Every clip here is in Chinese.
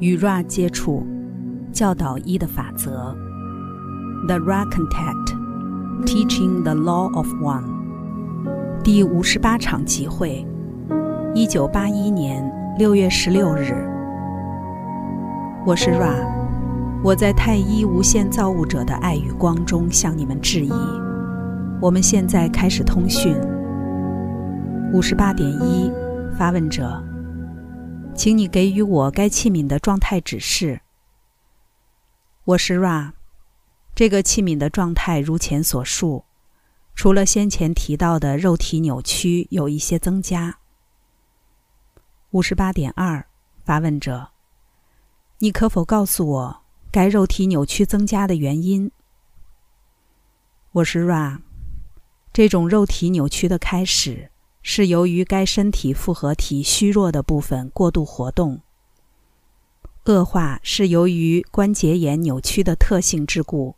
与 Ra 接触，教导一的法则。The Ra Contact, Teaching the Law of One。第五十八场集会，一九八一年六月十六日。我是 Ra，我在太一无限造物者的爱与光中向你们致意。我们现在开始通讯。五十八点一，发问者。请你给予我该器皿的状态指示。我是 Ra，这个器皿的状态如前所述，除了先前提到的肉体扭曲有一些增加。五十八点二，发问者，你可否告诉我该肉体扭曲增加的原因？我是 Ra，这种肉体扭曲的开始。是由于该身体复合体虚弱的部分过度活动。恶化是由于关节炎扭曲的特性之故。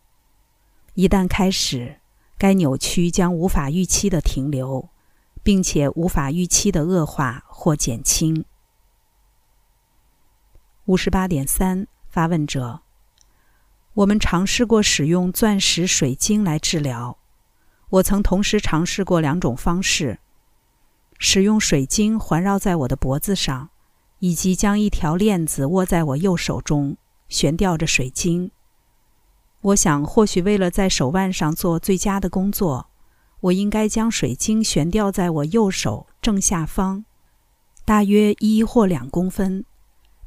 一旦开始，该扭曲将无法预期的停留，并且无法预期的恶化或减轻。五十八点三，发问者：我们尝试过使用钻石水晶来治疗。我曾同时尝试过两种方式。使用水晶环绕在我的脖子上，以及将一条链子握在我右手中，悬吊着水晶。我想，或许为了在手腕上做最佳的工作，我应该将水晶悬吊在我右手正下方，大约一或两公分，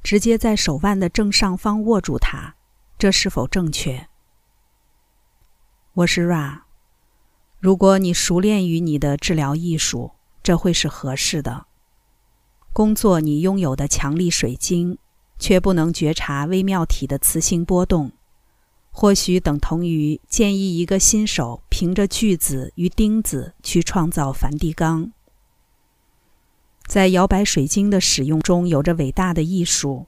直接在手腕的正上方握住它。这是否正确？我是 Ra。如果你熟练于你的治疗艺术。这会是合适的。工作你拥有的强力水晶，却不能觉察微妙体的磁性波动，或许等同于建议一个新手凭着锯子与钉子去创造梵蒂冈。在摇摆水晶的使用中，有着伟大的艺术。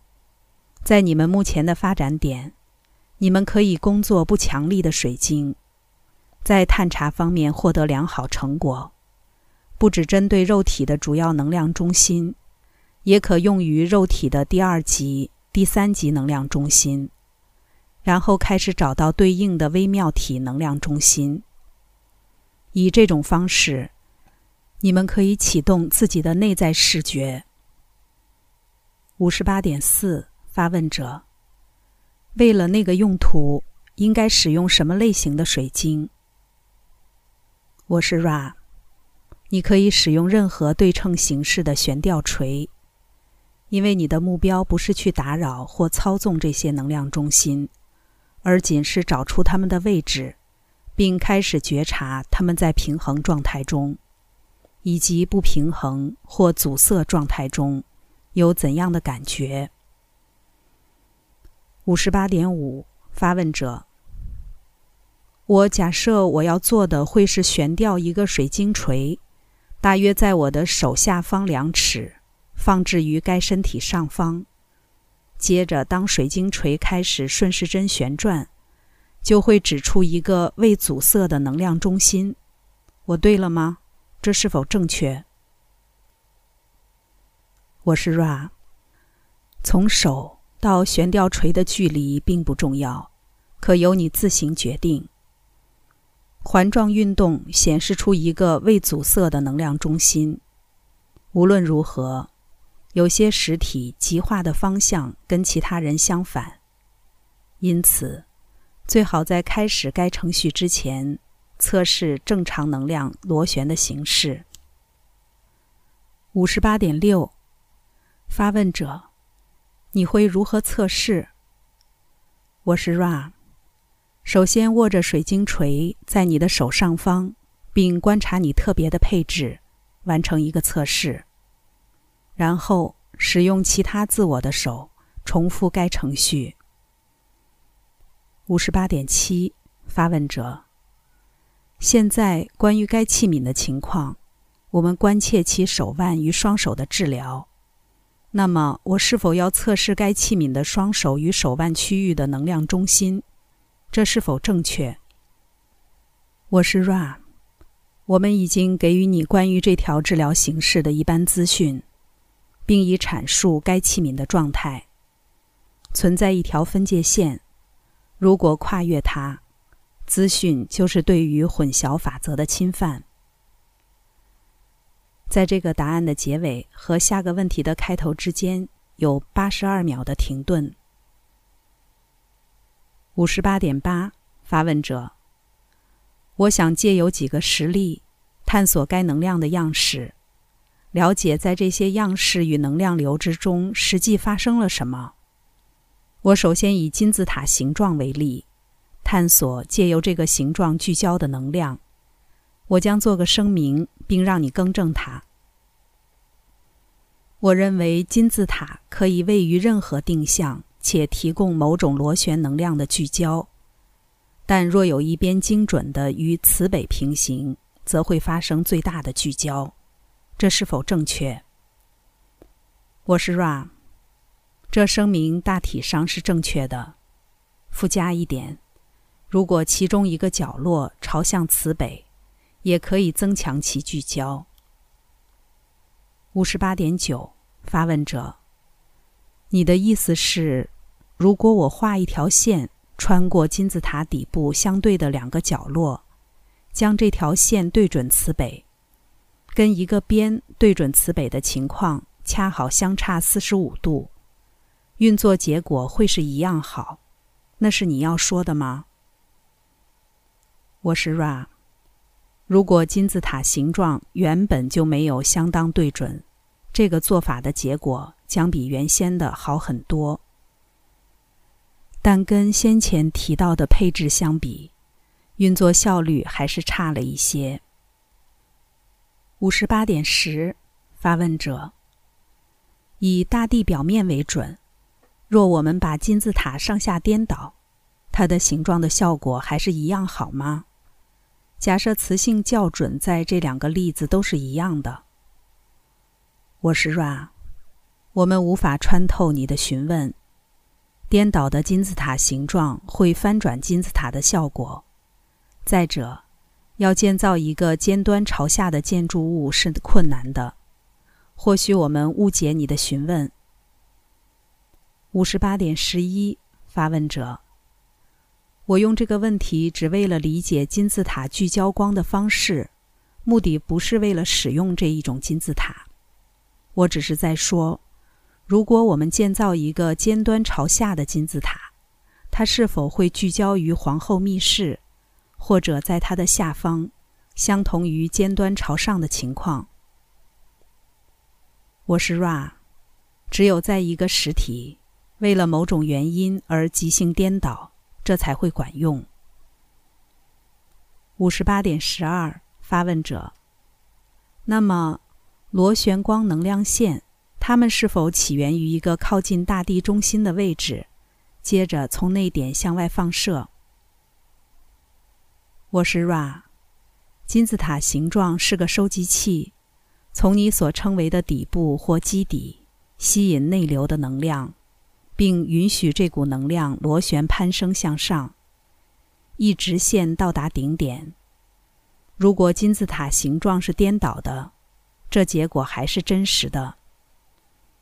在你们目前的发展点，你们可以工作不强力的水晶，在探查方面获得良好成果。不只针对肉体的主要能量中心，也可用于肉体的第二级、第三级能量中心，然后开始找到对应的微妙体能量中心。以这种方式，你们可以启动自己的内在视觉。五十八点四，发问者：为了那个用途，应该使用什么类型的水晶？我是 Ra。你可以使用任何对称形式的悬吊锤，因为你的目标不是去打扰或操纵这些能量中心，而仅是找出它们的位置，并开始觉察它们在平衡状态中，以及不平衡或阻塞状态中有怎样的感觉。五十八点五，发问者：我假设我要做的会是悬吊一个水晶锤。大约在我的手下方两尺，放置于该身体上方。接着，当水晶锤开始顺时针旋转，就会指出一个未阻塞的能量中心。我对了吗？这是否正确？我是 Ra。从手到悬吊锤的距离并不重要，可由你自行决定。环状运动显示出一个未阻塞的能量中心。无论如何，有些实体极化的方向跟其他人相反，因此最好在开始该程序之前测试正常能量螺旋的形式。五十八点六，发问者，你会如何测试？我是 Ra。首先，握着水晶锤在你的手上方，并观察你特别的配置，完成一个测试。然后，使用其他自我的手重复该程序。五十八点七，发问者。现在，关于该器皿的情况，我们关切其手腕与双手的治疗。那么，我是否要测试该器皿的双手与手腕区域的能量中心？这是否正确？我是 Ra，我们已经给予你关于这条治疗形式的一般资讯，并已阐述该器皿的状态。存在一条分界线，如果跨越它，资讯就是对于混淆法则的侵犯。在这个答案的结尾和下个问题的开头之间有八十二秒的停顿。五十八点八，发问者：我想借由几个实例，探索该能量的样式，了解在这些样式与能量流之中实际发生了什么。我首先以金字塔形状为例，探索借由这个形状聚焦的能量。我将做个声明，并让你更正它。我认为金字塔可以位于任何定向，且提供某种螺旋能量的聚焦。但若有一边精准的与磁北平行，则会发生最大的聚焦。这是否正确？我是 Ra。这声明大体上是正确的。附加一点：如果其中一个角落朝向磁北，也可以增强其聚焦。五十八点九，发问者，你的意思是，如果我画一条线穿过金字塔底部相对的两个角落，将这条线对准磁北，跟一个边对准磁北的情况恰好相差四十五度，运作结果会是一样好？那是你要说的吗？我是 Ra。如果金字塔形状原本就没有相当对准，这个做法的结果将比原先的好很多。但跟先前提到的配置相比，运作效率还是差了一些。五十八点十，发问者：以大地表面为准，若我们把金字塔上下颠倒，它的形状的效果还是一样好吗？假设磁性校准在这两个例子都是一样的。我是 Ra，我们无法穿透你的询问。颠倒的金字塔形状会翻转金字塔的效果。再者，要建造一个尖端朝下的建筑物是困难的。或许我们误解你的询问。五十八点十一，发问者。我用这个问题只为了理解金字塔聚焦光的方式，目的不是为了使用这一种金字塔。我只是在说，如果我们建造一个尖端朝下的金字塔，它是否会聚焦于皇后密室，或者在它的下方，相同于尖端朝上的情况？我是 Ra，只有在一个实体为了某种原因而即兴颠倒。这才会管用。五十八点十二，发问者。那么，螺旋光能量线，它们是否起源于一个靠近大地中心的位置，接着从那点向外放射？我是 Ra，金字塔形状是个收集器，从你所称为的底部或基底吸引内流的能量。并允许这股能量螺旋攀升向上，一直线到达顶点。如果金字塔形状是颠倒的，这结果还是真实的。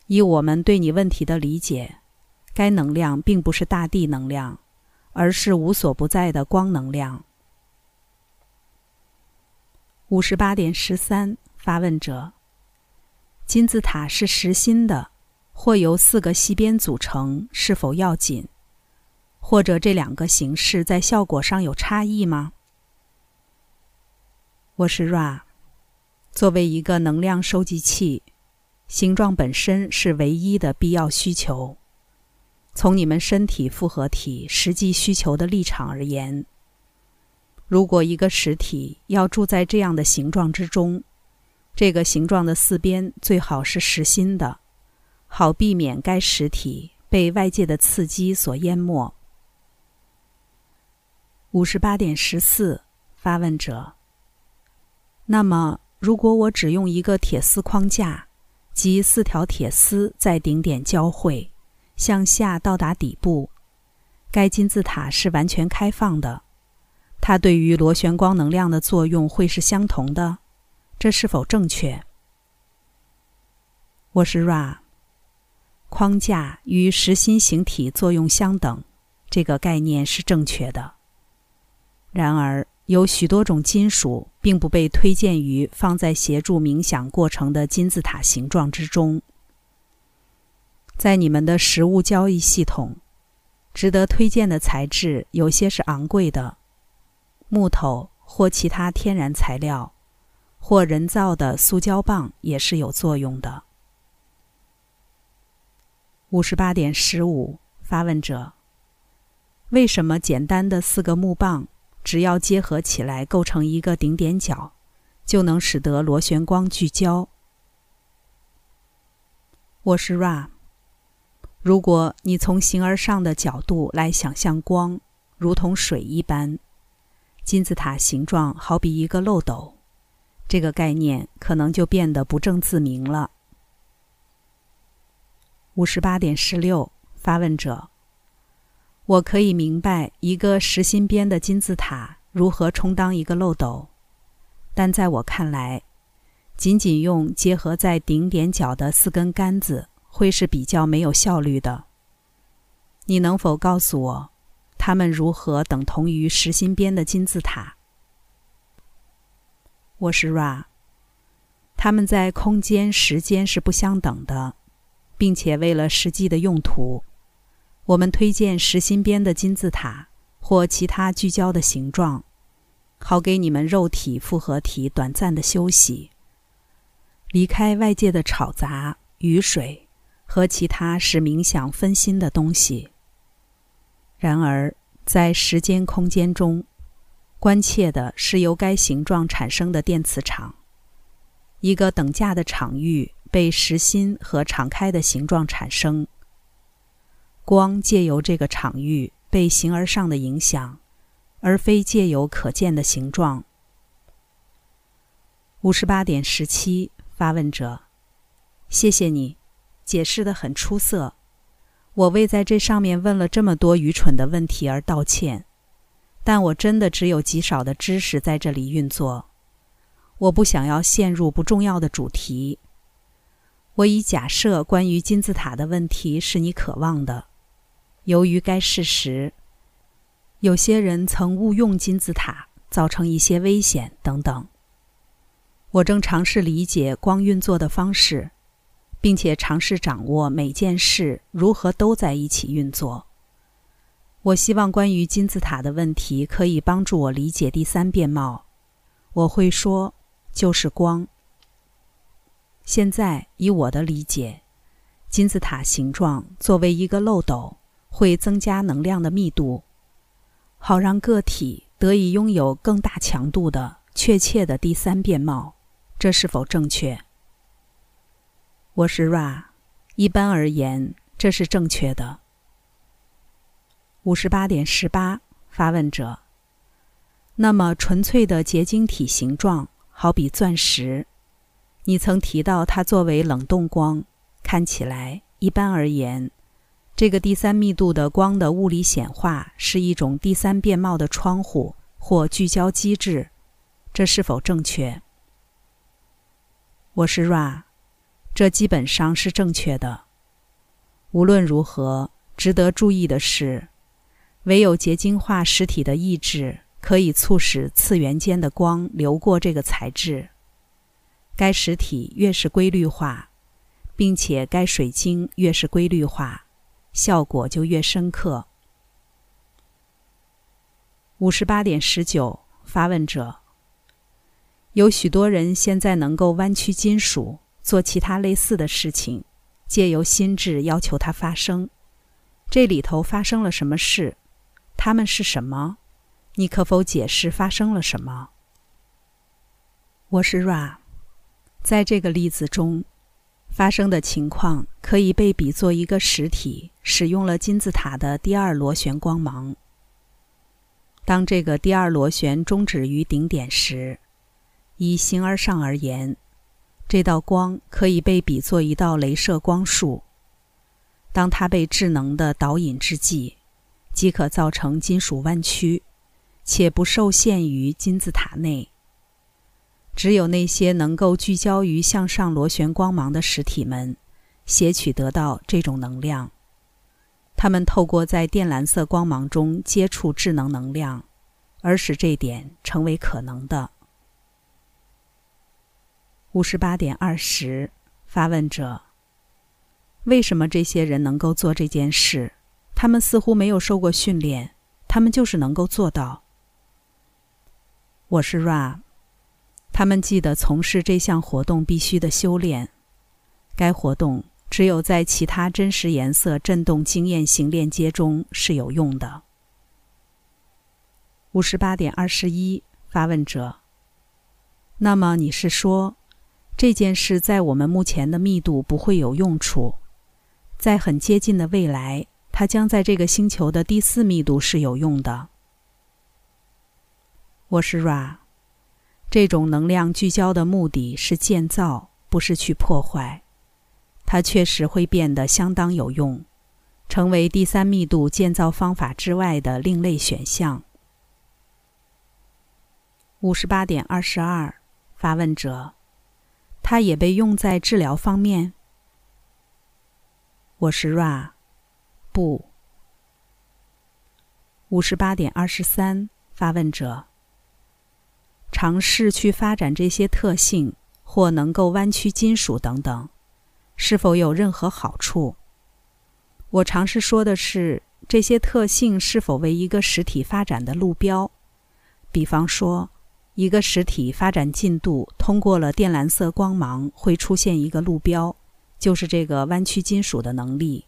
以我们对你问题的理解，该能量并不是大地能量，而是无所不在的光能量。五十八点十三，发问者：金字塔是实心的。或由四个西边组成，是否要紧？或者这两个形式在效果上有差异吗？我是 Ra，作为一个能量收集器，形状本身是唯一的必要需求。从你们身体复合体实际需求的立场而言，如果一个实体要住在这样的形状之中，这个形状的四边最好是实心的。好避免该实体被外界的刺激所淹没。五十八点十四，发问者。那么，如果我只用一个铁丝框架，即四条铁丝在顶点交汇，向下到达底部，该金字塔是完全开放的，它对于螺旋光能量的作用会是相同的，这是否正确？我是 Ra。框架与实心形体作用相等，这个概念是正确的。然而，有许多种金属并不被推荐于放在协助冥想过程的金字塔形状之中。在你们的实物交易系统，值得推荐的材质有些是昂贵的，木头或其他天然材料，或人造的塑胶棒也是有作用的。五十八点十五，发问者：为什么简单的四个木棒，只要结合起来构成一个顶点角，就能使得螺旋光聚焦？我是 Ra。如果你从形而上的角度来想象光，如同水一般，金字塔形状好比一个漏斗，这个概念可能就变得不正自明了。五十八点十六，发问者：我可以明白一个实心边的金字塔如何充当一个漏斗，但在我看来，仅仅用结合在顶点角的四根杆子会是比较没有效率的。你能否告诉我，它们如何等同于实心边的金字塔？我是 Ra。它们在空间、时间是不相等的。并且为了实际的用途，我们推荐实心边的金字塔或其他聚焦的形状，好给你们肉体复合体短暂的休息，离开外界的吵杂、雨水和其他使冥想分心的东西。然而，在时间空间中，关切的是由该形状产生的电磁场，一个等价的场域。被实心和敞开的形状产生，光借由这个场域被形而上的影响，而非借由可见的形状。五十八点十七，发问者，谢谢你，解释的很出色。我为在这上面问了这么多愚蠢的问题而道歉，但我真的只有极少的知识在这里运作，我不想要陷入不重要的主题。我已假设关于金字塔的问题是你渴望的。由于该事实，有些人曾误用金字塔，造成一些危险等等。我正尝试理解光运作的方式，并且尝试掌握每件事如何都在一起运作。我希望关于金字塔的问题可以帮助我理解第三面貌。我会说，就是光。现在，以我的理解，金字塔形状作为一个漏斗，会增加能量的密度，好让个体得以拥有更大强度的确切的第三面貌。这是否正确？我是 Ra。一般而言，这是正确的。五十八点十八，发问者。那么，纯粹的结晶体形状，好比钻石。你曾提到它作为冷冻光，看起来一般而言，这个第三密度的光的物理显化是一种第三变貌的窗户或聚焦机制，这是否正确？我是 Ra，这基本上是正确的。无论如何，值得注意的是，唯有结晶化实体的意志可以促使次元间的光流过这个材质。该实体越是规律化，并且该水晶越是规律化，效果就越深刻。五十八点十九，发问者：有许多人现在能够弯曲金属，做其他类似的事情，借由心智要求它发生。这里头发生了什么事？他们是什么？你可否解释发生了什么？我是 Ra。在这个例子中，发生的情况可以被比作一个实体使用了金字塔的第二螺旋光芒。当这个第二螺旋终止于顶点时，以形而上而言，这道光可以被比作一道镭射光束。当它被智能的导引之际，即可造成金属弯曲，且不受限于金字塔内。只有那些能够聚焦于向上螺旋光芒的实体们，撷取得到这种能量。他们透过在靛蓝色光芒中接触智能能量，而使这点成为可能的。五十八点二十，发问者：为什么这些人能够做这件事？他们似乎没有受过训练，他们就是能够做到。我是 Ra，他们记得从事这项活动必须的修炼。该活动只有在其他真实颜色振动经验型链接中是有用的。五十八点二十一，发问者：那么你是说？这件事在我们目前的密度不会有用处，在很接近的未来，它将在这个星球的第四密度是有用的。我是 Ra，这种能量聚焦的目的是建造，不是去破坏。它确实会变得相当有用，成为第三密度建造方法之外的另类选项。五十八点二十二，发问者。它也被用在治疗方面。我是 Ra，不。五十八点二十三，发问者。尝试去发展这些特性，或能够弯曲金属等等，是否有任何好处？我尝试说的是，这些特性是否为一个实体发展的路标？比方说。一个实体发展进度通过了靛蓝色光芒，会出现一个路标，就是这个弯曲金属的能力。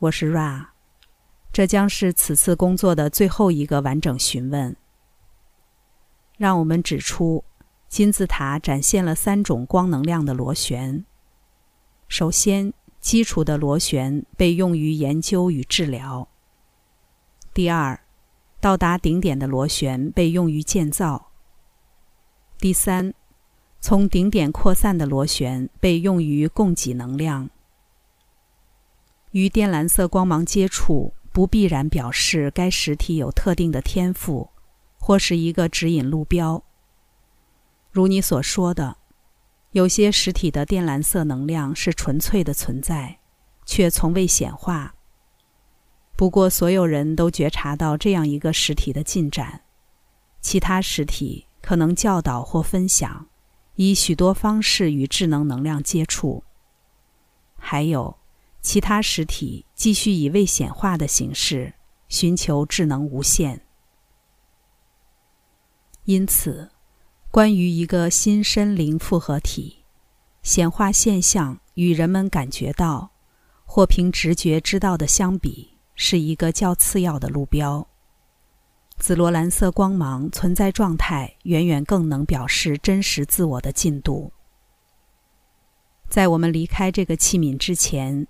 我是 Ra，这将是此次工作的最后一个完整询问。让我们指出，金字塔展现了三种光能量的螺旋。首先，基础的螺旋被用于研究与治疗。第二。到达顶点的螺旋被用于建造。第三，从顶点扩散的螺旋被用于供给能量。与靛蓝色光芒接触不必然表示该实体有特定的天赋，或是一个指引路标。如你所说的，有些实体的靛蓝色能量是纯粹的存在，却从未显化。不过，所有人都觉察到这样一个实体的进展。其他实体可能教导或分享，以许多方式与智能能量接触。还有，其他实体继续以未显化的形式寻求智能无限。因此，关于一个新身灵复合体显化现象，与人们感觉到或凭直觉知道的相比。是一个较次要的路标。紫罗兰色光芒存在状态远远更能表示真实自我的进度。在我们离开这个器皿之前，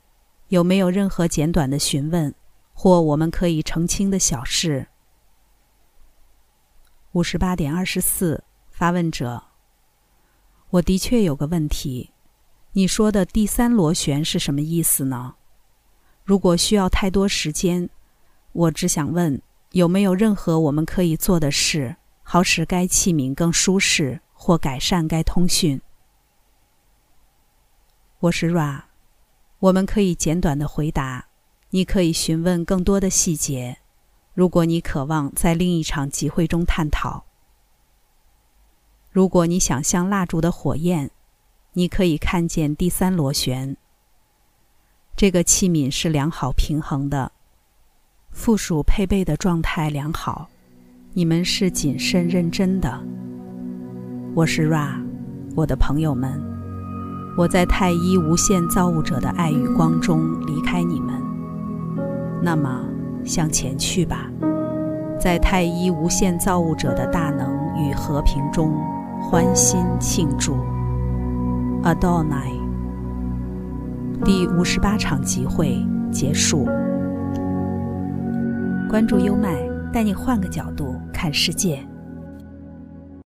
有没有任何简短的询问或我们可以澄清的小事？五十八点二十四，发问者。我的确有个问题，你说的第三螺旋是什么意思呢？如果需要太多时间，我只想问有没有任何我们可以做的事，好使该器皿更舒适或改善该通讯。我是 Ra，我们可以简短的回答。你可以询问更多的细节，如果你渴望在另一场集会中探讨。如果你想象蜡烛的火焰，你可以看见第三螺旋。这个器皿是良好平衡的，附属配备的状态良好。你们是谨慎认真的。我是 Ra，我的朋友们，我在太一无限造物者的爱与光中离开你们。那么向前去吧，在太一无限造物者的大能与和平中欢欣庆祝。Adonai。第五十八场集会结束。关注优麦，带你换个角度看世界。